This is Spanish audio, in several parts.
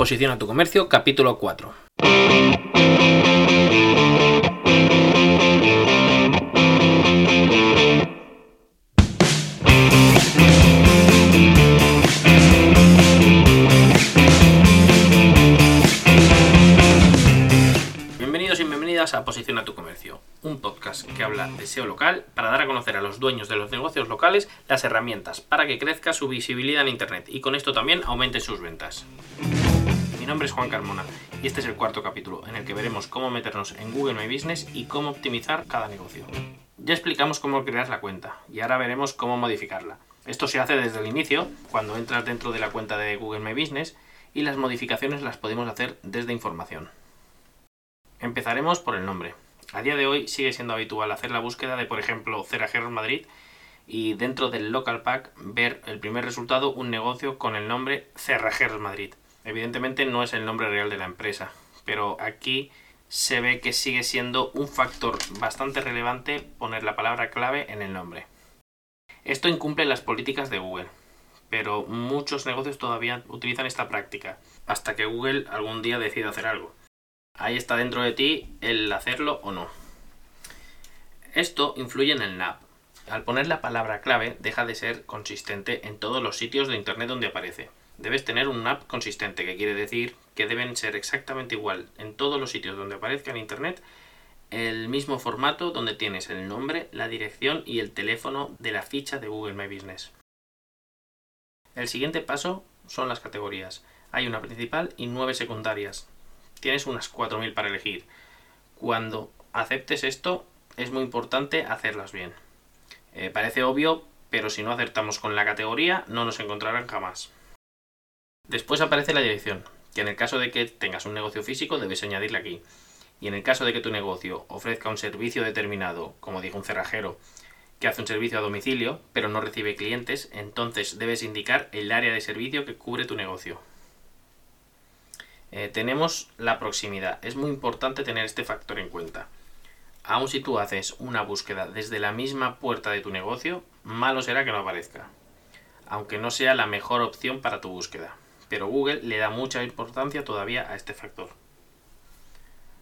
Posiciona tu comercio, capítulo 4. Bienvenidos y bienvenidas a Posiciona tu comercio, un podcast que habla de SEO local para dar a conocer a los dueños de los negocios locales las herramientas para que crezca su visibilidad en Internet y con esto también aumente sus ventas. Mi nombre es Juan Carmona y este es el cuarto capítulo en el que veremos cómo meternos en Google My Business y cómo optimizar cada negocio. Ya explicamos cómo crear la cuenta y ahora veremos cómo modificarla. Esto se hace desde el inicio, cuando entras dentro de la cuenta de Google My Business y las modificaciones las podemos hacer desde información. Empezaremos por el nombre. A día de hoy sigue siendo habitual hacer la búsqueda de, por ejemplo, Cerrajeros Madrid y dentro del local pack ver el primer resultado un negocio con el nombre Cerrajeros Madrid. Evidentemente no es el nombre real de la empresa, pero aquí se ve que sigue siendo un factor bastante relevante poner la palabra clave en el nombre. Esto incumple las políticas de Google, pero muchos negocios todavía utilizan esta práctica, hasta que Google algún día decida hacer algo. Ahí está dentro de ti el hacerlo o no. Esto influye en el NAP. Al poner la palabra clave deja de ser consistente en todos los sitios de Internet donde aparece. Debes tener un NAP consistente, que quiere decir que deben ser exactamente igual en todos los sitios donde aparezca en Internet el mismo formato donde tienes el nombre, la dirección y el teléfono de la ficha de Google My Business. El siguiente paso son las categorías. Hay una principal y nueve secundarias tienes unas 4.000 para elegir. Cuando aceptes esto, es muy importante hacerlas bien. Eh, parece obvio, pero si no acertamos con la categoría, no nos encontrarán jamás. Después aparece la dirección, que en el caso de que tengas un negocio físico debes añadirla aquí. Y en el caso de que tu negocio ofrezca un servicio determinado, como dijo un cerrajero, que hace un servicio a domicilio, pero no recibe clientes, entonces debes indicar el área de servicio que cubre tu negocio. Eh, tenemos la proximidad. Es muy importante tener este factor en cuenta. Aun si tú haces una búsqueda desde la misma puerta de tu negocio, malo será que no aparezca. Aunque no sea la mejor opción para tu búsqueda. Pero Google le da mucha importancia todavía a este factor.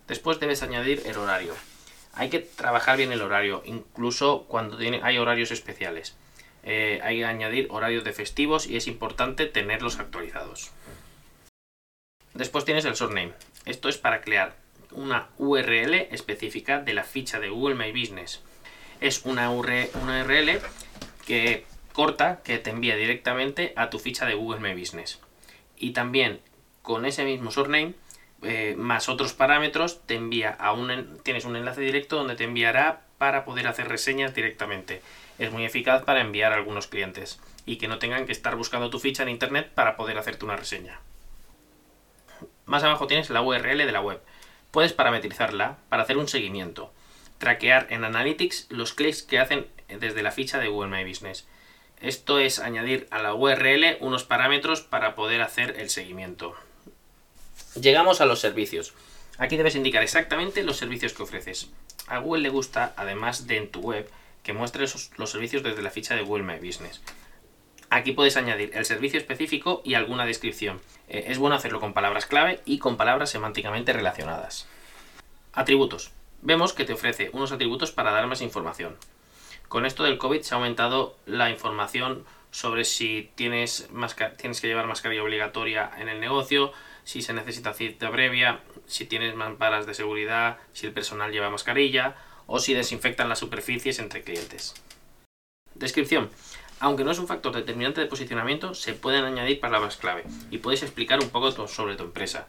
Después debes añadir el horario. Hay que trabajar bien el horario, incluso cuando hay horarios especiales. Eh, hay que añadir horarios de festivos y es importante tenerlos actualizados. Después tienes el surname. Esto es para crear una URL específica de la ficha de Google My Business. Es una URL que corta que te envía directamente a tu ficha de Google My Business. Y también con ese mismo surname eh, más otros parámetros te envía a un tienes un enlace directo donde te enviará para poder hacer reseñas directamente. Es muy eficaz para enviar a algunos clientes y que no tengan que estar buscando tu ficha en internet para poder hacerte una reseña. Más abajo tienes la URL de la web. Puedes parametrizarla para hacer un seguimiento. Traquear en Analytics los clics que hacen desde la ficha de Google My Business. Esto es añadir a la URL unos parámetros para poder hacer el seguimiento. Llegamos a los servicios. Aquí debes indicar exactamente los servicios que ofreces. A Google le gusta, además de en tu web, que muestres los servicios desde la ficha de Google My Business. Aquí puedes añadir el servicio específico y alguna descripción. Eh, es bueno hacerlo con palabras clave y con palabras semánticamente relacionadas. Atributos. Vemos que te ofrece unos atributos para dar más información. Con esto del COVID se ha aumentado la información sobre si tienes, que llevar mascarilla obligatoria en el negocio, si se necesita cita previa, si tienes mamparas de seguridad, si el personal lleva mascarilla o si desinfectan las superficies entre clientes. Descripción. Aunque no es un factor determinante de posicionamiento, se pueden añadir palabras clave y puedes explicar un poco sobre tu empresa.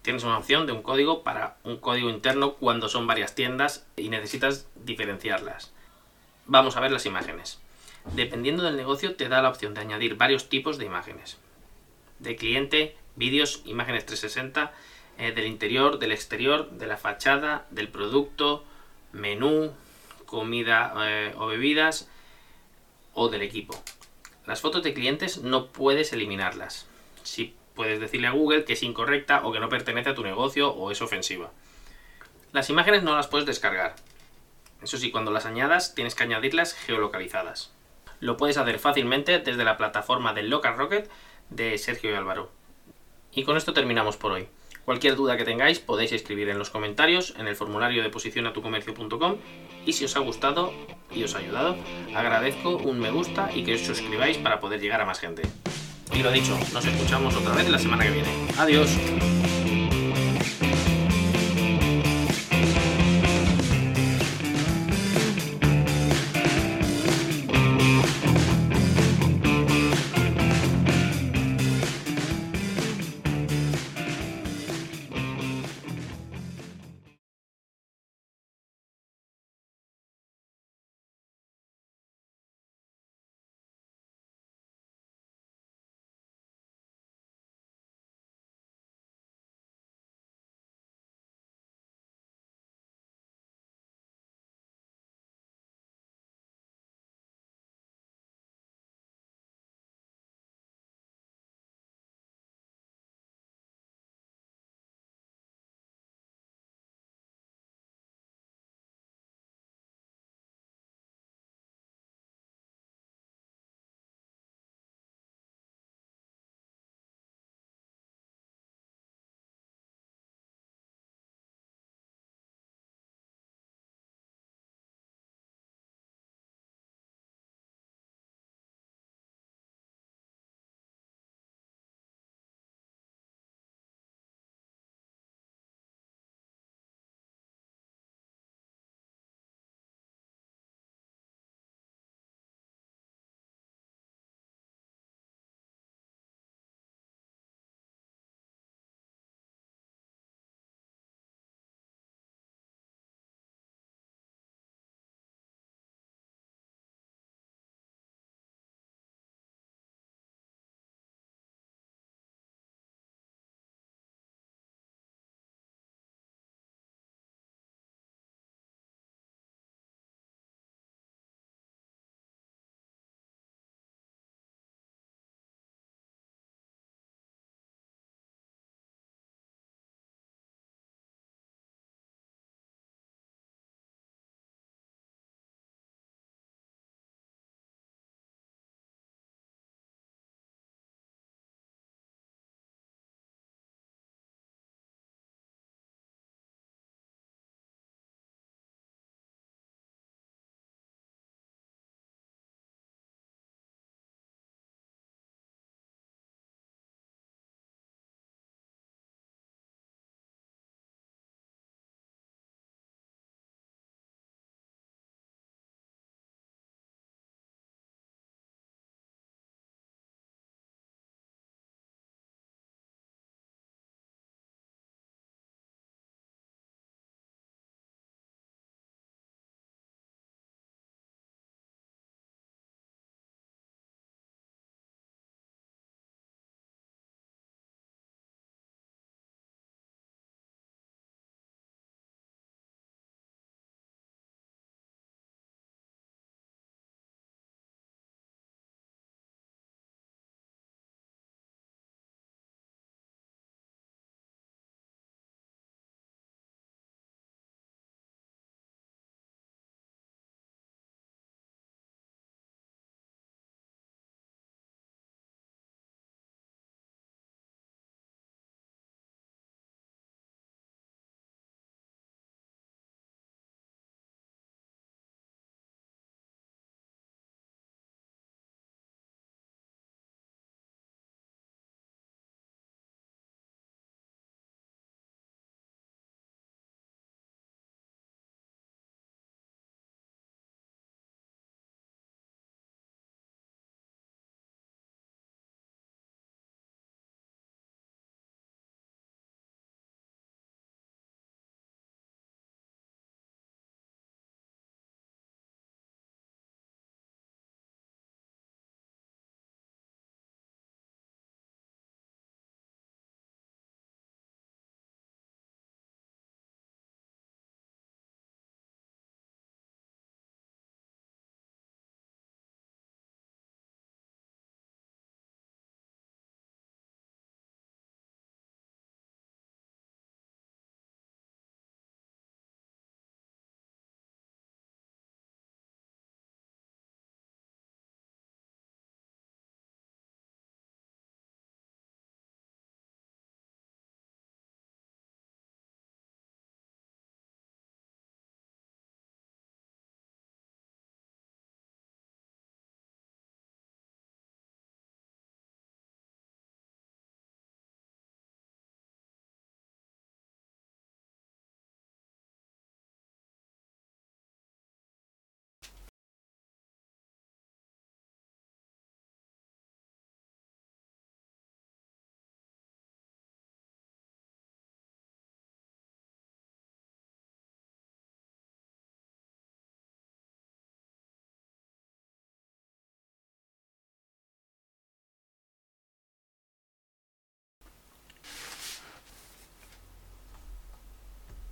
Tienes una opción de un código para un código interno cuando son varias tiendas y necesitas diferenciarlas. Vamos a ver las imágenes. Dependiendo del negocio te da la opción de añadir varios tipos de imágenes. De cliente, vídeos, imágenes 360, eh, del interior, del exterior, de la fachada, del producto, menú, comida eh, o bebidas, o del equipo. Las fotos de clientes no puedes eliminarlas. Si puedes decirle a Google que es incorrecta o que no pertenece a tu negocio o es ofensiva. Las imágenes no las puedes descargar. Eso sí, cuando las añadas tienes que añadirlas geolocalizadas. Lo puedes hacer fácilmente desde la plataforma del Local Rocket de Sergio y Álvaro. Y con esto terminamos por hoy. Cualquier duda que tengáis podéis escribir en los comentarios en el formulario de posicionatucomercio.com y si os ha gustado y os ha ayudado, agradezco un me gusta y que os suscribáis para poder llegar a más gente. Y lo dicho, nos escuchamos otra vez la semana que viene. Adiós.